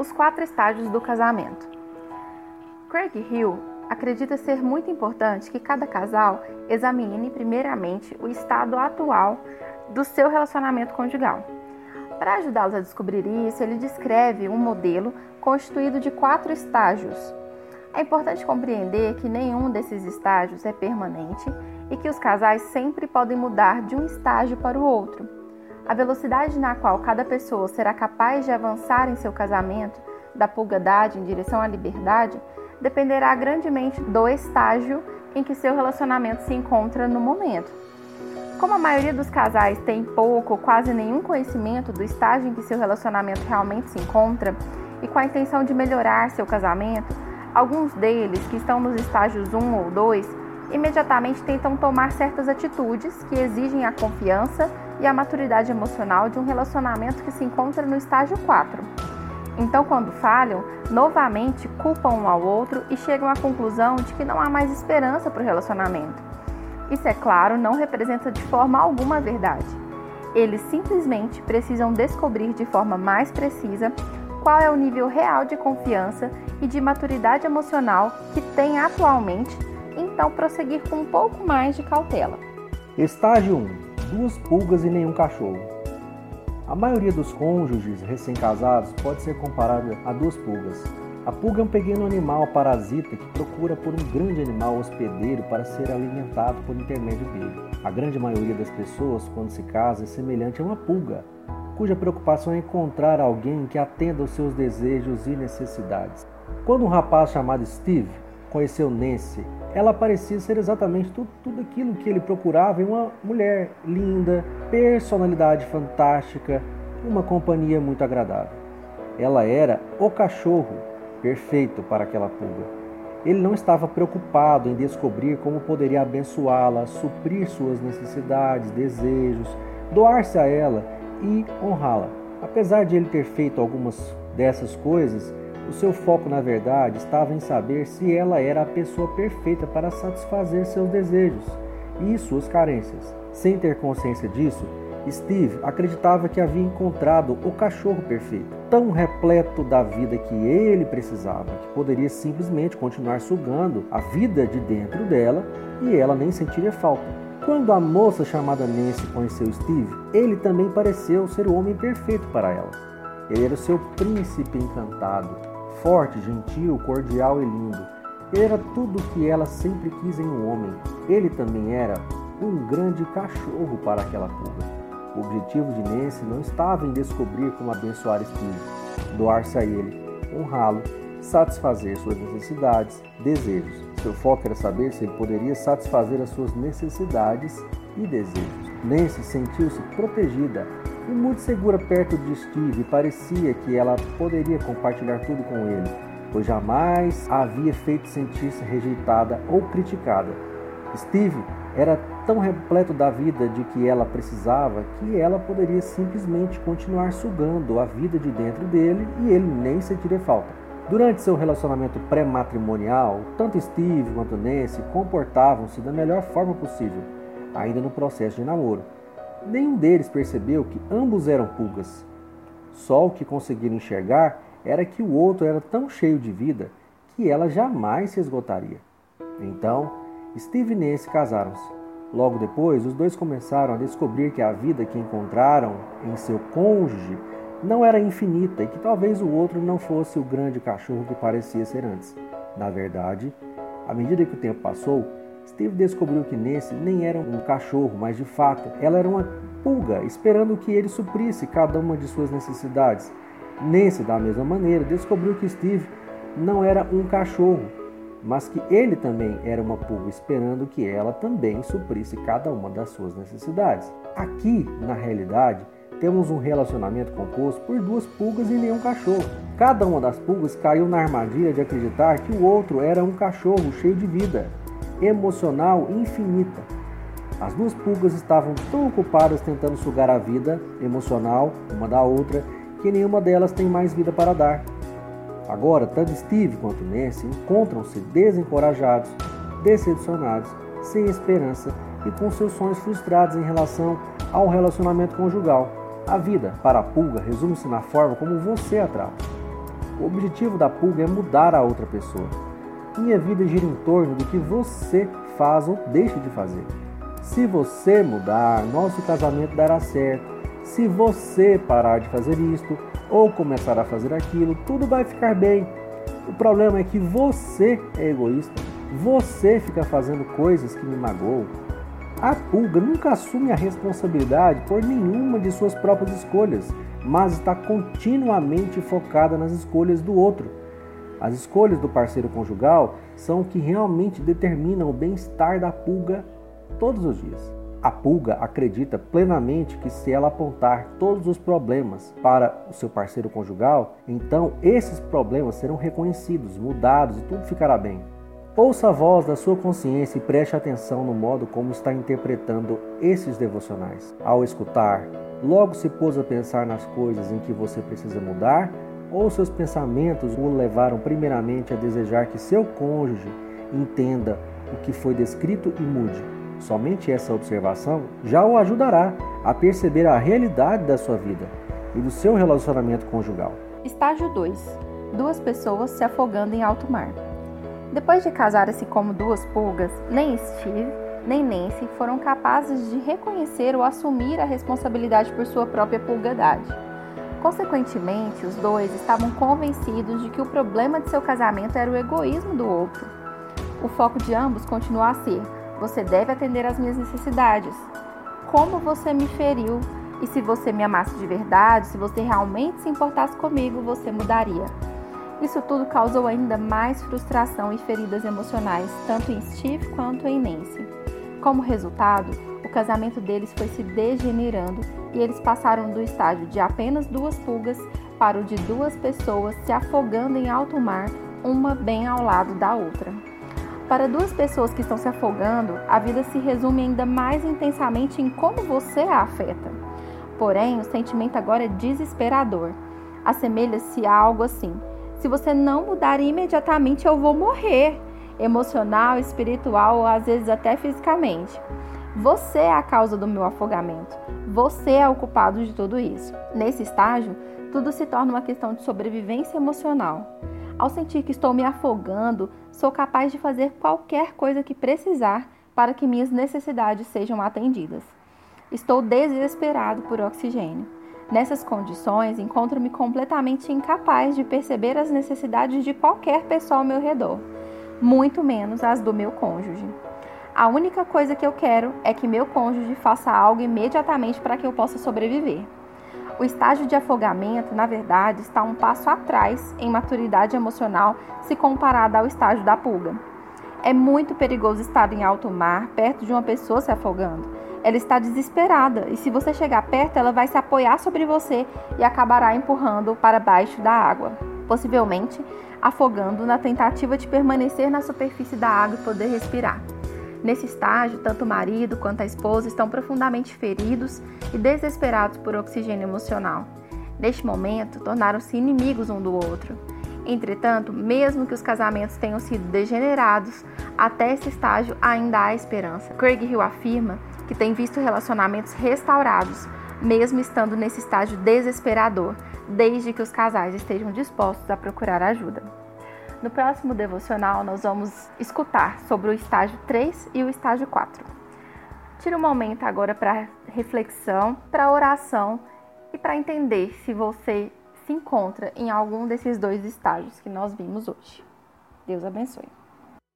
os quatro estágios do casamento. Craig Hill acredita ser muito importante que cada casal examine primeiramente o estado atual do seu relacionamento conjugal. Para ajudá-los a descobrir isso, ele descreve um modelo constituído de quatro estágios. É importante compreender que nenhum desses estágios é permanente e que os casais sempre podem mudar de um estágio para o outro. A velocidade na qual cada pessoa será capaz de avançar em seu casamento da pulgadade em direção à liberdade dependerá grandemente do estágio em que seu relacionamento se encontra no momento. Como a maioria dos casais tem pouco ou quase nenhum conhecimento do estágio em que seu relacionamento realmente se encontra e com a intenção de melhorar seu casamento, alguns deles, que estão nos estágios 1 ou 2, imediatamente tentam tomar certas atitudes que exigem a confiança e a maturidade emocional de um relacionamento que se encontra no estágio 4. Então, quando falham, novamente culpam um ao outro e chegam à conclusão de que não há mais esperança para o relacionamento. Isso, é claro, não representa de forma alguma a verdade. Eles simplesmente precisam descobrir de forma mais precisa qual é o nível real de confiança e de maturidade emocional que têm atualmente então prosseguir com um pouco mais de cautela. Estágio 1: Duas pulgas e nenhum cachorro. A maioria dos cônjuges recém-casados pode ser comparada a duas pulgas. A pulga é um pequeno animal parasita que procura por um grande animal hospedeiro para ser alimentado por intermédio dele. A grande maioria das pessoas, quando se casa, é semelhante a uma pulga, cuja preocupação é encontrar alguém que atenda aos seus desejos e necessidades. Quando um rapaz chamado Steve conheceu Nancy, ela parecia ser exatamente tudo, tudo aquilo que ele procurava em uma mulher linda, personalidade fantástica, uma companhia muito agradável. Ela era o cachorro perfeito para aquela pulga. Ele não estava preocupado em descobrir como poderia abençoá-la, suprir suas necessidades, desejos, doar-se a ela e honrá-la. Apesar de ele ter feito algumas dessas coisas, o seu foco, na verdade, estava em saber se ela era a pessoa perfeita para satisfazer seus desejos e suas carências. Sem ter consciência disso, Steve acreditava que havia encontrado o cachorro perfeito, tão repleto da vida que ele precisava, que poderia simplesmente continuar sugando a vida de dentro dela e ela nem sentiria falta. Quando a moça chamada Nancy conheceu Steve, ele também pareceu ser o homem perfeito para ela. Ele era o seu príncipe encantado, forte, gentil, cordial e lindo. Era tudo o que ela sempre quis em um homem. Ele também era um grande cachorro para aquela pulga. O objetivo de Nancy não estava em descobrir como abençoar Steve, doar-se a ele, honrá-lo, satisfazer suas necessidades, desejos. Seu foco era saber se ele poderia satisfazer as suas necessidades e desejos. Nancy sentiu-se protegida e muito segura perto de Steve, parecia que ela poderia compartilhar tudo com ele, pois jamais a havia feito sentir-se rejeitada ou criticada. Steve era tão repleto da vida de que ela precisava que ela poderia simplesmente continuar sugando a vida de dentro dele e ele nem sentiria falta. Durante seu relacionamento pré-matrimonial, tanto Steve quanto Nancy comportavam-se da melhor forma possível, ainda no processo de namoro. Nenhum deles percebeu que ambos eram pulgas. Só o que conseguiram enxergar era que o outro era tão cheio de vida que ela jamais se esgotaria. Então, Steve e Nancy casaram-se. Logo depois, os dois começaram a descobrir que a vida que encontraram em seu cônjuge não era infinita e que talvez o outro não fosse o grande cachorro que parecia ser antes. Na verdade, à medida que o tempo passou, Steve descobriu que Nancy nem era um cachorro, mas de fato ela era uma pulga, esperando que ele suprisse cada uma de suas necessidades. Nancy, da mesma maneira, descobriu que Steve não era um cachorro, mas que ele também era uma pulga, esperando que ela também suprisse cada uma das suas necessidades. Aqui, na realidade, temos um relacionamento composto por duas pulgas e nenhum cachorro. Cada uma das pulgas caiu na armadilha de acreditar que o outro era um cachorro cheio de vida emocional infinita. As duas pulgas estavam tão ocupadas tentando sugar a vida emocional uma da outra que nenhuma delas tem mais vida para dar. Agora, tanto Steve quanto Nancy encontram-se desencorajados, decepcionados, sem esperança e com seus sonhos frustrados em relação ao relacionamento conjugal. A vida para a pulga resume-se na forma como você a trata. O objetivo da pulga é mudar a outra pessoa. Minha vida gira em torno do que você faz ou deixa de fazer. Se você mudar, nosso casamento dará certo. Se você parar de fazer isto ou começar a fazer aquilo, tudo vai ficar bem. O problema é que você é egoísta. Você fica fazendo coisas que me magoam. A pulga nunca assume a responsabilidade por nenhuma de suas próprias escolhas, mas está continuamente focada nas escolhas do outro. As escolhas do parceiro conjugal são o que realmente determinam o bem-estar da pulga todos os dias. A pulga acredita plenamente que se ela apontar todos os problemas para o seu parceiro conjugal, então esses problemas serão reconhecidos, mudados e tudo ficará bem. Ouça a voz da sua consciência e preste atenção no modo como está interpretando esses devocionais. Ao escutar, logo se pôs a pensar nas coisas em que você precisa mudar ou seus pensamentos o levaram primeiramente a desejar que seu cônjuge entenda o que foi descrito e mude. Somente essa observação já o ajudará a perceber a realidade da sua vida e do seu relacionamento conjugal. Estágio 2: Duas pessoas se afogando em alto mar. Depois de casar-se como duas pulgas, nem Steve nem Nancy foram capazes de reconhecer ou assumir a responsabilidade por sua própria pulgadade. Consequentemente, os dois estavam convencidos de que o problema de seu casamento era o egoísmo do outro. O foco de ambos continuou a ser: você deve atender às minhas necessidades. Como você me feriu e se você me amasse de verdade, se você realmente se importasse comigo, você mudaria. Isso tudo causou ainda mais frustração e feridas emocionais, tanto em Steve quanto em Nancy. Como resultado, casamento deles foi se degenerando e eles passaram do estágio de apenas duas pulgas para o de duas pessoas se afogando em alto mar, uma bem ao lado da outra. Para duas pessoas que estão se afogando, a vida se resume ainda mais intensamente em como você a afeta. Porém, o sentimento agora é desesperador. Assemelha-se a algo assim: se você não mudar imediatamente, eu vou morrer, emocional, espiritual ou às vezes até fisicamente. Você é a causa do meu afogamento. Você é o culpado de tudo isso. Nesse estágio, tudo se torna uma questão de sobrevivência emocional. Ao sentir que estou me afogando, sou capaz de fazer qualquer coisa que precisar para que minhas necessidades sejam atendidas. Estou desesperado por oxigênio. Nessas condições, encontro-me completamente incapaz de perceber as necessidades de qualquer pessoa ao meu redor, muito menos as do meu cônjuge. A única coisa que eu quero é que meu cônjuge faça algo imediatamente para que eu possa sobreviver. O estágio de afogamento, na verdade, está um passo atrás em maturidade emocional se comparado ao estágio da pulga. É muito perigoso estar em alto mar, perto de uma pessoa se afogando. Ela está desesperada e se você chegar perto, ela vai se apoiar sobre você e acabará empurrando para baixo da água, possivelmente afogando na tentativa de permanecer na superfície da água e poder respirar. Nesse estágio, tanto o marido quanto a esposa estão profundamente feridos e desesperados por oxigênio emocional. Neste momento, tornaram-se inimigos um do outro. Entretanto, mesmo que os casamentos tenham sido degenerados, até esse estágio ainda há esperança. Craig Hill afirma que tem visto relacionamentos restaurados, mesmo estando nesse estágio desesperador, desde que os casais estejam dispostos a procurar ajuda. No próximo devocional, nós vamos escutar sobre o estágio 3 e o estágio 4. Tire um momento agora para reflexão, para oração e para entender se você se encontra em algum desses dois estágios que nós vimos hoje. Deus abençoe.